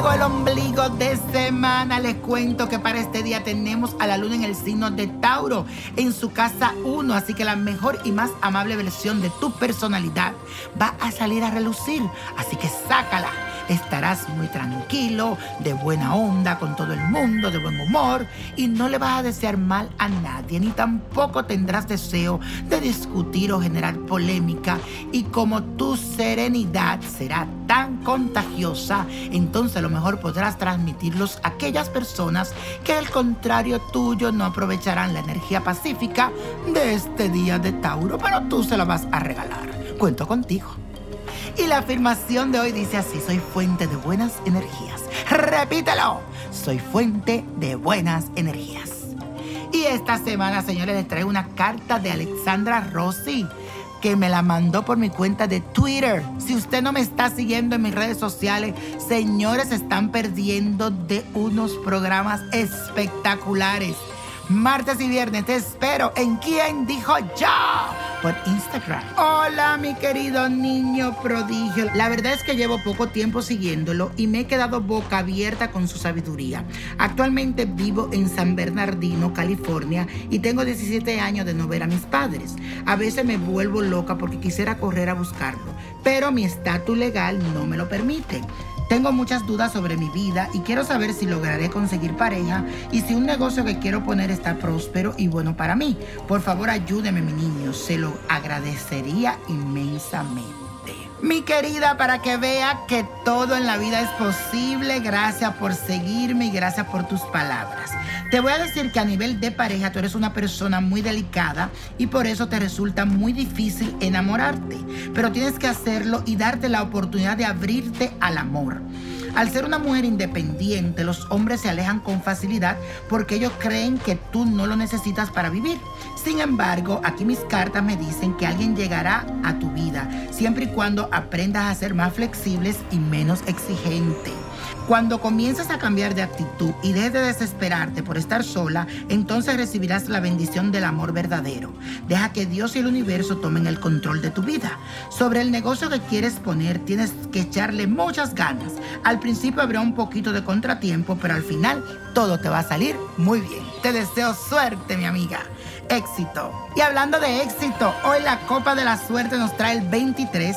Luego el ombligo de semana. Les cuento que para este día tenemos a la luna en el signo de Tauro, en su casa 1. Así que la mejor y más amable versión de tu personalidad va a salir a relucir. Así que sácala estarás muy tranquilo, de buena onda con todo el mundo, de buen humor y no le vas a desear mal a nadie, ni tampoco tendrás deseo de discutir o generar polémica y como tu serenidad será tan contagiosa, entonces a lo mejor podrás transmitirlos a aquellas personas que al contrario tuyo no aprovecharán la energía pacífica de este día de Tauro, pero tú se la vas a regalar. Cuento contigo. Y la afirmación de hoy dice así, soy fuente de buenas energías. Repítelo, soy fuente de buenas energías. Y esta semana, señores, les traigo una carta de Alexandra Rossi que me la mandó por mi cuenta de Twitter. Si usted no me está siguiendo en mis redes sociales, señores, están perdiendo de unos programas espectaculares. Martes y viernes te espero en ¿Quién dijo ya? Por Instagram. Hola, mi querido niño prodigio. La verdad es que llevo poco tiempo siguiéndolo y me he quedado boca abierta con su sabiduría. Actualmente vivo en San Bernardino, California, y tengo 17 años de no ver a mis padres. A veces me vuelvo loca porque quisiera correr a buscarlo, pero mi estatus legal no me lo permite. Tengo muchas dudas sobre mi vida y quiero saber si lograré conseguir pareja y si un negocio que quiero poner está próspero y bueno para mí. Por favor, ayúdeme, mi niño. Se lo agradecería inmensamente. Mi querida, para que vea que todo en la vida es posible, gracias por seguirme y gracias por tus palabras. Te voy a decir que a nivel de pareja tú eres una persona muy delicada y por eso te resulta muy difícil enamorarte. Pero tienes que hacerlo y darte la oportunidad de abrirte al amor. Al ser una mujer independiente, los hombres se alejan con facilidad porque ellos creen que tú no lo necesitas para vivir. Sin embargo, aquí mis cartas me dicen que alguien llegará a tu vida siempre y cuando aprendas a ser más flexibles y menos exigente. Cuando comiences a cambiar de actitud y dejes de desesperarte por estar sola, entonces recibirás la bendición del amor verdadero. Deja que Dios y el universo tomen el control de tu vida. Sobre el negocio que quieres poner, tienes que echarle muchas ganas. Al principio habrá un poquito de contratiempo, pero al final todo te va a salir muy bien. Te deseo suerte, mi amiga. Éxito. Y hablando de éxito, hoy la Copa de la Suerte nos trae el 23.